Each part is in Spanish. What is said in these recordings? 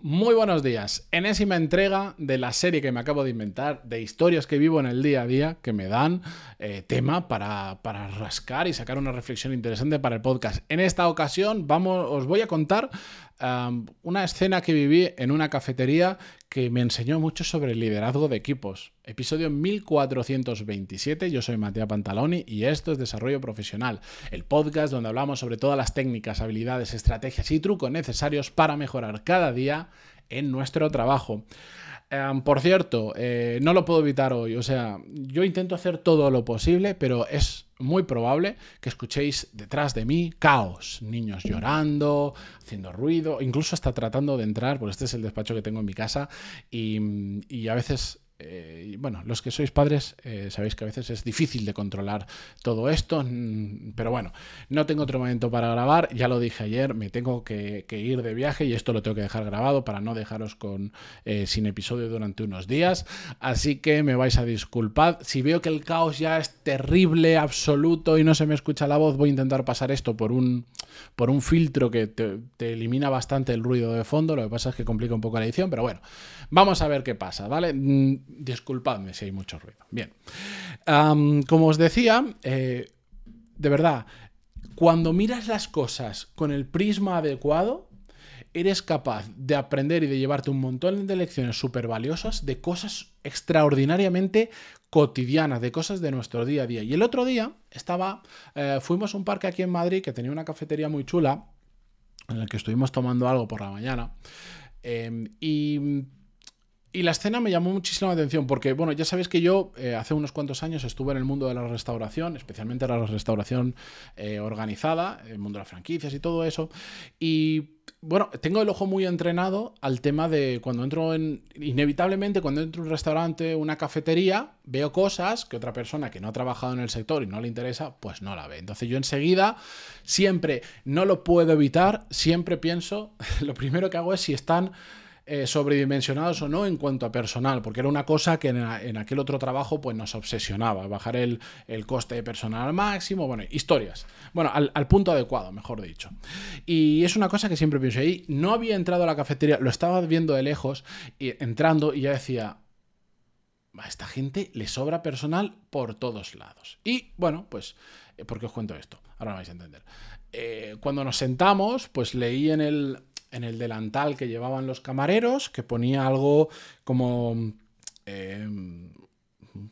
Muy buenos días. Enésima entrega de la serie que me acabo de inventar, de historias que vivo en el día a día, que me dan eh, tema para, para, rascar y sacar una reflexión interesante para el podcast. En esta ocasión vamos, os voy a contar una escena que viví en una cafetería que me enseñó mucho sobre el liderazgo de equipos. Episodio 1427, yo soy Matías Pantaloni y esto es Desarrollo Profesional, el podcast donde hablamos sobre todas las técnicas, habilidades, estrategias y trucos necesarios para mejorar cada día en nuestro trabajo. por cierto, eh, no lo puedo evitar hoy, o sea, yo intento hacer todo lo posible, pero es muy probable que escuchéis detrás de mí caos, niños llorando, haciendo ruido, incluso hasta tratando de entrar, porque este es el despacho que tengo en mi casa, y, y a veces eh, bueno, los que sois padres eh, sabéis que a veces es difícil de controlar todo esto, mm, pero bueno, no tengo otro momento para grabar, ya lo dije ayer, me tengo que, ir de viaje y esto lo tengo que dejar grabado para no dejaros con eh, sin episodio durante unos días, así que me vais a disculpar. Si veo que el caos ya es terrible, absoluto y no se me escucha la voz, voy a intentar pasar esto por un, por un filtro que te, te elimina bastante el ruido de fondo, lo que pasa es que complica un poco la edición, pero bueno, vamos a ver qué pasa, ¿vale? Disculpadme si hay mucho ruido. Bien. como os decía, eh, de verdad, cuando miras las cosas con el prisma adecuado, eres capaz de aprender y de llevarte un montón de lecciones súper valiosas de cosas extraordinariamente cotidianas, de cosas de nuestro día a día. Y el otro día estaba, eh, fuimos a un parque aquí en Madrid que tenía una cafetería muy chula, en el que estuvimos tomando algo por la mañana. Em, y y la escena me llamó muchísimo la atención porque, bueno, ya sabéis que yo eh, hace unos cuantos años estuve en el mundo de la restauración, especialmente la restauración eh, organizada, el mundo de las franquicias y todo eso. Y, bueno, tengo el ojo muy entrenado al tema de cuando entro en, inevitablemente, cuando entro en un restaurante, una cafetería, veo cosas que otra persona que no ha trabajado en el sector y no le interesa, pues no la ve. Entonces yo enseguida, siempre, no lo puedo evitar, siempre pienso, lo primero que hago es si están eh, sobredimensionados o no en cuanto a personal, porque era una cosa que en, aquel otro trabajo pues nos obsesionaba, bajar el, coste de personal al máximo, bueno, historias. Bueno, al, punto adecuado, mejor dicho. Y es una cosa que siempre pienso ahí. No había entrado a la cafetería, lo estaba viendo de lejos, y entrando y ya decía, a esta gente le sobra personal por todos lados. Y bueno, pues, eh, ¿por qué os cuento esto? Ahora lo vais a entender. Eh, cuando nos sentamos, pues leí en el, en el delantal que llevaban los camareros, que ponía algo como em,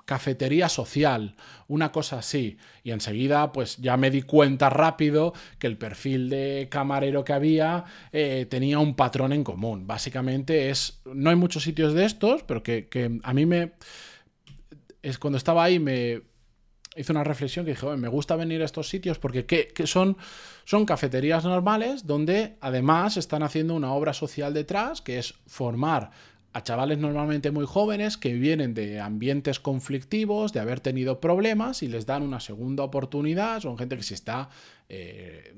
cafetería social, una cosa así. Y enseguida, pues ya me di cuenta rápido que el perfil de camarero que había eh, tenía un patrón en común. Básicamente es, no hay muchos sitios de estos, pero que, que a mí me... Es cuando estaba ahí me hice una reflexión que dije, me gusta venir a estos sitios porque ¿qué, son, son cafeterías normales donde además están haciendo una obra social detrás, que es formar a chavales normalmente muy jóvenes que vienen de ambientes conflictivos, de haber tenido problemas y les dan una segunda oportunidad. Son gente que se está, eh,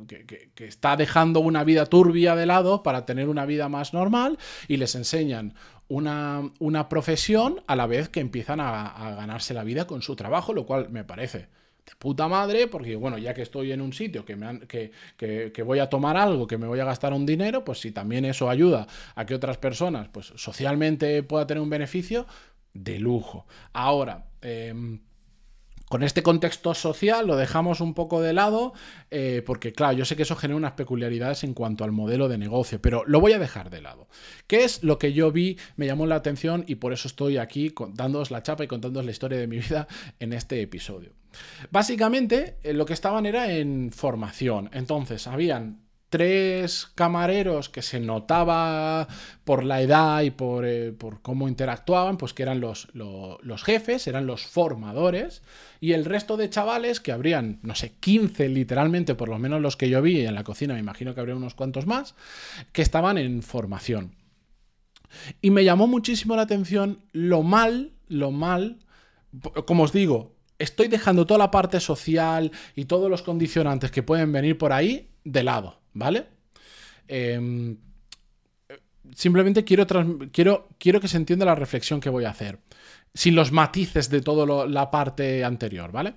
que, está dejando una vida turbia de lado para tener una vida más normal y les enseñan una, una profesión a la vez que empiezan a, ganarse la vida con su trabajo, lo cual me parece de puta madre, porque bueno, ya que estoy en un sitio que, me que, que, voy a tomar algo, que me voy a gastar un dinero, pues si también eso ayuda a que otras personas, pues socialmente pueda tener un beneficio, de lujo. Ahora, eh, con este contexto social lo dejamos un poco de lado, eh, porque claro, yo sé que eso genera unas peculiaridades en cuanto al modelo de negocio, pero lo voy a dejar de lado. ¿Qué es lo que yo vi, me llamó la atención y por eso estoy aquí dándoos la chapa y contándoos la historia de mi vida en este episodio? Básicamente, eh, lo que estaban era en formación. Entonces, habían tres camareros que se notaba por la edad y por, eh, cómo interactuaban, pues que eran los, los, jefes, eran los formadores, y el resto de chavales, que habrían, no sé, 15 literalmente, por lo menos los que yo vi en la cocina, me imagino que habría unos cuantos más, que estaban en formación. Y me llamó muchísimo la atención lo mal, lo mal, como os digo, estoy dejando toda la parte social y todos los condicionantes que pueden venir por ahí de lado. ¿Vale? Em, simplemente quiero, quiero, quiero que se entienda la reflexión que voy a hacer, sin los matices de toda la parte anterior, ¿vale?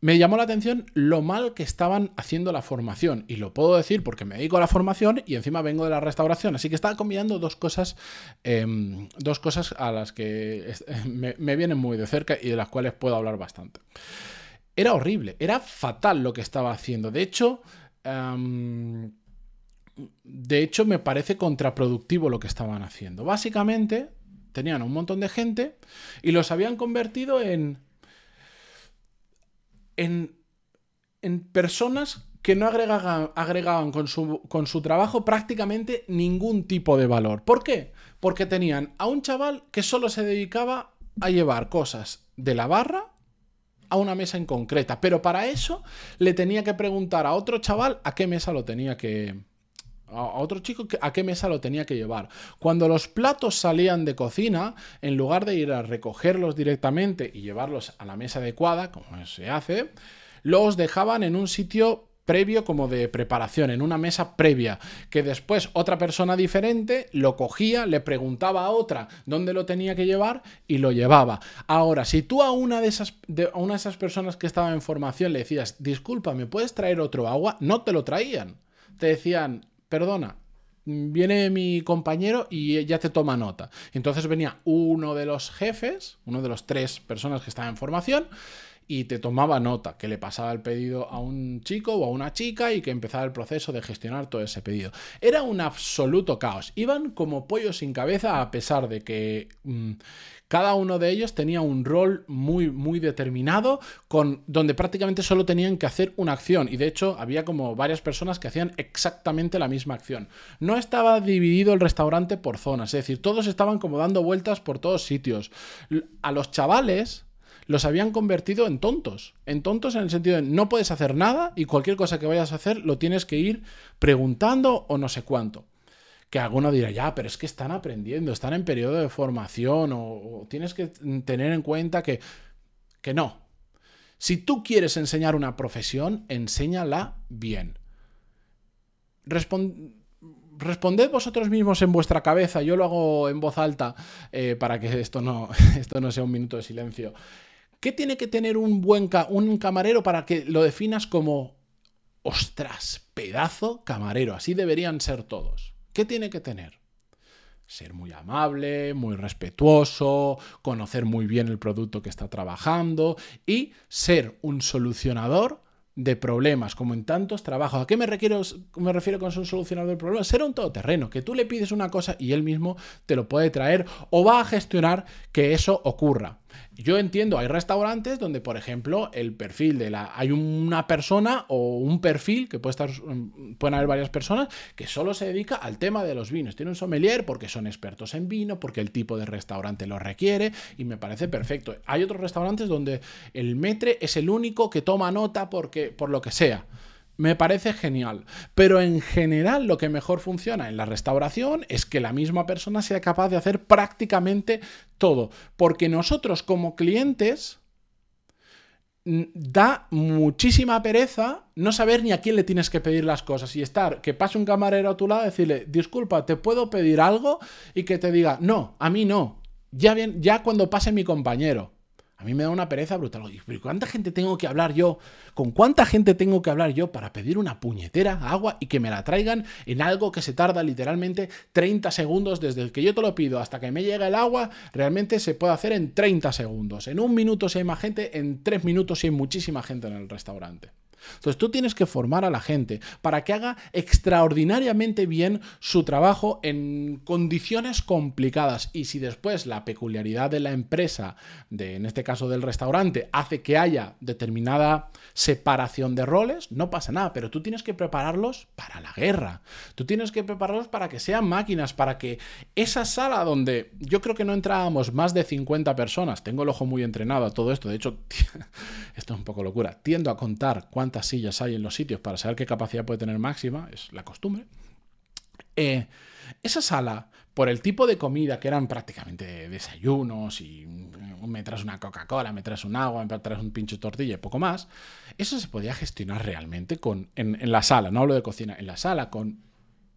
me llamó la atención lo mal que estaban haciendo la formación. Y lo puedo decir porque me dedico a la formación y encima vengo de la restauración. Así que estaba combinando dos cosas, em, dos cosas a las que me, vienen muy de cerca y de las cuales puedo hablar bastante. Era horrible, era fatal lo que estaba haciendo. De hecho, de hecho me parece contraproductivo lo que estaban haciendo. Básicamente, tenían un montón de gente y los habían convertido en en, personas que no agregaban, agregaban con, su, con, su, trabajo prácticamente ningún tipo de valor. ¿Por qué? Porque tenían a un chaval que solo se dedicaba a llevar cosas de la barra a una mesa en concreta, pero para eso le tenía que preguntar a otro chaval a qué mesa lo tenía que, a otro chico a qué mesa lo tenía que llevar. Cuando los platos salían de cocina, en lugar de ir a recogerlos directamente y llevarlos a la mesa adecuada, como se hace, los dejaban en un sitio previo como de preparación, en una mesa previa, que después otra persona diferente lo cogía, le preguntaba a otra dónde lo tenía que llevar y lo llevaba. Ahora, si tú a una de esas, a una de esas personas que estaba en formación le decías, disculpa, ¿me puedes traer otro agua? No te lo traían. Te decían, perdona, viene mi compañero y ya te toma nota. Entonces venía uno de los jefes, uno de los tres personas que estaban en formación, y te tomaba nota, que le pasaba el pedido a un chico o a una chica y que empezaba el proceso de gestionar todo ese pedido. Era un absoluto caos. Iban como pollos sin cabeza a pesar de que... Mm, cada uno de ellos tenía un rol muy, muy determinado, con, donde prácticamente solo tenían que hacer una acción. Y de hecho, había como varias personas que hacían exactamente la misma acción. No estaba dividido el restaurante por zonas, es decir, todos estaban como dando vueltas por todos sitios. A los chavales los habían convertido en tontos. En tontos en el sentido de no puedes hacer nada y cualquier cosa que vayas a hacer lo tienes que ir preguntando o no sé cuánto que alguno dirá, ya, pero es que están aprendiendo, están en periodo de formación o, tienes que tener en cuenta que, que no. Si tú quieres enseñar una profesión, enséñala bien. responded vosotros mismos en vuestra cabeza, yo lo hago en voz alta eh, para que esto no, esto no sea un minuto de silencio. ¿Qué tiene que tener un buen un camarero para que lo definas como, ostras, pedazo camarero? Así deberían ser todos. ¿Qué tiene que tener? Ser muy amable, muy respetuoso, conocer muy bien el producto que está trabajando y ser un solucionador de problemas, como en tantos trabajos. ¿A qué me, refiero, me refiero con ser un solucionador de problemas? Ser un todoterreno, que tú le pides una cosa y él mismo te lo puede traer o va a gestionar que eso ocurra. Yo entiendo, hay restaurantes donde, por ejemplo, el perfil de la. Hay una persona o un perfil que puede estar. Pueden haber varias personas que solo se dedica al tema de los vinos. Tiene un sommelier porque son expertos en vino, porque el tipo de restaurante lo requiere y me parece perfecto. Hay otros restaurantes donde el metre es el único que toma nota porque, por lo que sea. Me parece genial. Pero en general lo que mejor funciona en la restauración es que la misma persona sea capaz de hacer prácticamente todo. Porque nosotros como clientes da muchísima pereza no saber ni a quién le tienes que pedir las cosas y estar, que pase un camarero a tu lado y decirle, disculpa, ¿te puedo pedir algo? Y que te diga, no, a mí no. Ya, bien, ya cuando pase mi compañero. A mí me da una pereza brutal. Pero ¿cuánta gente tengo que hablar yo? ¿Con cuánta gente tengo que hablar yo para pedir una puñetera agua y que me la traigan en algo que se tarda literalmente 30 segundos desde el que yo te lo pido hasta que me llega el agua? Realmente se puede hacer en 30 segundos. En un minuto si hay más gente, en tres minutos si hay muchísima gente en el restaurante. Entonces tú tienes que formar a la gente para que haga extraordinariamente bien su trabajo en condiciones complicadas. Y si después la peculiaridad de la empresa, de, en este caso del restaurante, hace que haya determinada separación de roles, no pasa nada, pero tú tienes que prepararlos para la guerra. Tú tienes que prepararlos para que sean máquinas, para que esa sala donde yo creo que no entrábamos más de 50 personas, tengo el ojo muy entrenado a todo esto, de hecho, esto es un poco locura, tiendo a contar cuántas sillas hay en los sitios para saber qué capacidad puede tener máxima, es la costumbre. Eh, esa sala, por el tipo de comida que eran prácticamente desayunos y me traes una Coca-Cola, me traes un agua, me traes un pincho tortilla y poco más, eso se podía gestionar realmente con, en la sala, no hablo de cocina, en la sala con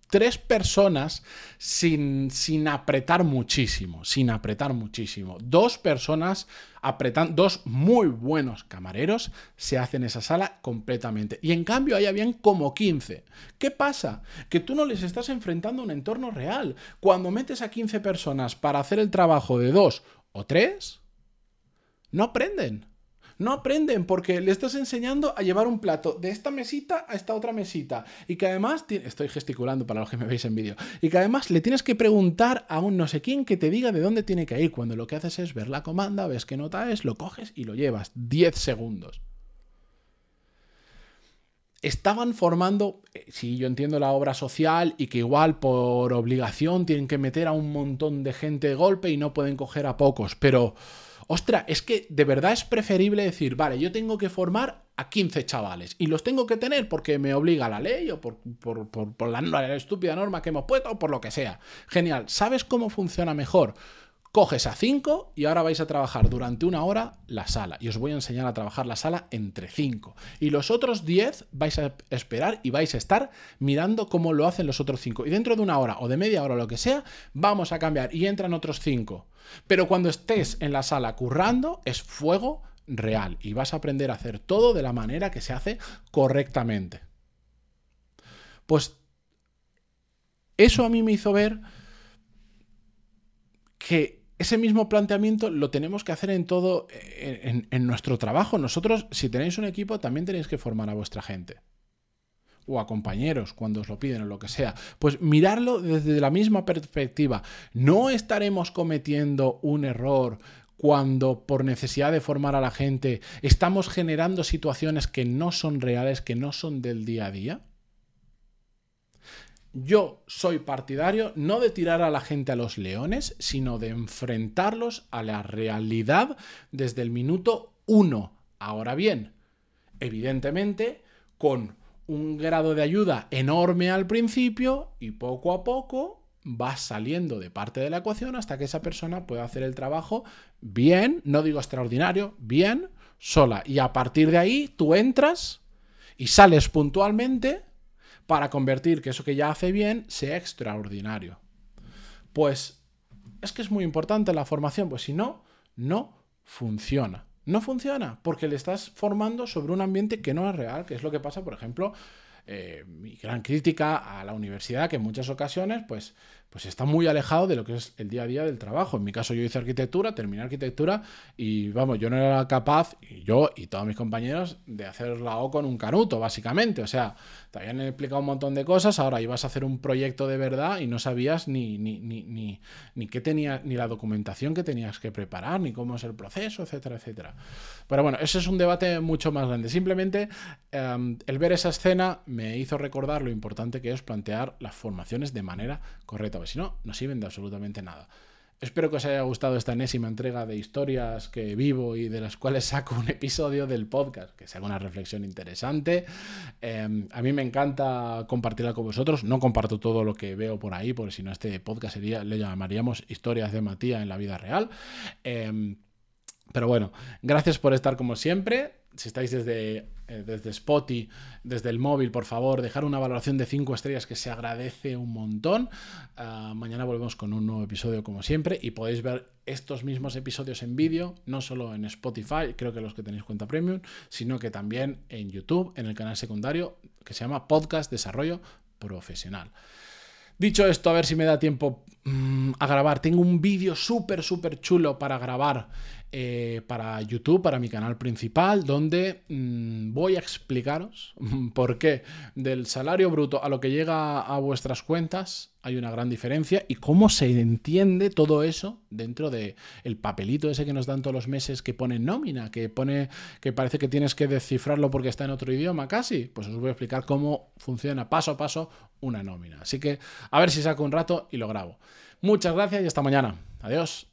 tres personas sin, sin apretar muchísimo, sin apretar muchísimo. Dos personas apretan, dos muy buenos camareros se hacen esa sala completamente. Y en cambio ahí habían como 15. ¿Qué pasa? Que tú no les estás enfrentando a un entorno real. Cuando metes a 15 personas para hacer el trabajo de dos o tres, no aprenden. No aprenden porque le estás enseñando a llevar un plato de esta mesita a esta otra mesita. Y que además, estoy gesticulando para los que me veis en vídeo, y que además le tienes que preguntar a un no sé quién que te diga de dónde tiene que ir. Cuando lo que haces es ver la comanda, ves qué nota es, lo coges y lo llevas. 10 segundos estaban formando, eh, sí, yo entiendo la obra social y que igual por obligación tienen que meter a un montón de gente de golpe y no pueden coger a pocos, pero Ostras, es que de verdad es preferible decir, vale, yo tengo que formar a 15 chavales y los tengo que tener porque me obliga la ley o por, la, la estúpida norma que hemos puesto o por lo que sea. Genial. ¿Sabes cómo funciona mejor? Coges a 5 y ahora vais a trabajar durante una hora la sala. Y os voy a enseñar a trabajar la sala entre 5. Y los otros 10 vais a esperar y vais a estar mirando cómo lo hacen los otros 5. Y dentro de una hora o de media hora o lo que sea, vamos a cambiar y entran otros 5. Pero cuando estés en la sala currando, es fuego real y vas a aprender a hacer todo de la manera que se hace correctamente. Pues eso a mí me hizo ver que ese mismo planteamiento lo tenemos que hacer en todo, en, nuestro trabajo. Nosotros, si tenéis un equipo, también tenéis que formar a vuestra gente. O a compañeros, cuando os lo piden o lo que sea. Pues mirarlo desde la misma perspectiva. No estaremos cometiendo un error cuando por necesidad de formar a la gente estamos generando situaciones que no son reales, que no son del día a día. Yo soy partidario no de tirar a la gente a los leones, sino de enfrentarlos a la realidad desde el minuto uno. Ahora bien, evidentemente, con un grado de ayuda enorme al principio y poco a poco va saliendo de parte de la ecuación hasta que esa persona pueda hacer el trabajo bien, no digo extraordinario, bien, sola. Y a partir de ahí tú entras y sales puntualmente para convertir que eso que ya hace bien sea extraordinario. Pues es que es muy importante la formación, pues si no, no funciona. No funciona porque le estás formando sobre un ambiente que no es real, que es lo que pasa, por ejemplo, eh, mi gran crítica a la universidad, que en muchas ocasiones, pues, pues está muy alejado de lo que es el día a día del trabajo. En mi caso yo hice arquitectura, terminé arquitectura y vamos, yo no era capaz, y yo y todos mis compañeros, de hacer la O con un canuto, básicamente. O sea, te habían explicado un montón de cosas, ahora ibas a hacer un proyecto de verdad y no sabías ni, ni, ni, ni, qué tenía, ni la documentación que tenías que preparar, ni cómo es el proceso, etcétera, etcétera. Pero bueno, ese es un debate mucho más grande. Simplemente em, el ver esa escena me hizo recordar lo importante que es plantear las formaciones de manera correcta si no, no sirven de absolutamente nada. Espero que os haya gustado esta enésima entrega de historias que vivo y de las cuales saco un episodio del podcast, que sea una reflexión interesante. Em, a mí me encanta compartirla con vosotros. No comparto todo lo que veo por ahí, porque si no este podcast sería, le llamaríamos historias de Matías en la vida real. Em, pero bueno, gracias por estar como siempre si estáis desde, eh, desde Spotify, desde el móvil, por favor, dejar una valoración de 5 estrellas que se agradece un montón. Ah, mañana volvemos con un nuevo episodio como siempre y podéis ver estos mismos episodios en vídeo, no solo en Spotify, creo que los que tenéis cuenta premium, sino que también en YouTube, en el canal secundario que se llama Podcast Desarrollo Profesional. Dicho esto, a ver si me da tiempo mm, a grabar. Tengo un vídeo súper, súper chulo para grabar eh, para YouTube, para mi canal principal, donde mm, voy a explicaros por qué del salario bruto a lo que llega a vuestras cuentas hay una gran diferencia y cómo se entiende todo eso dentro de el papelito ese que nos dan todos los meses que pone nómina, que pone que parece que tienes que descifrarlo porque está en otro idioma casi. Pues os voy a explicar cómo funciona paso a paso una nómina. Así que a ver si saco un rato y lo grabo. Muchas gracias y hasta mañana. Adiós.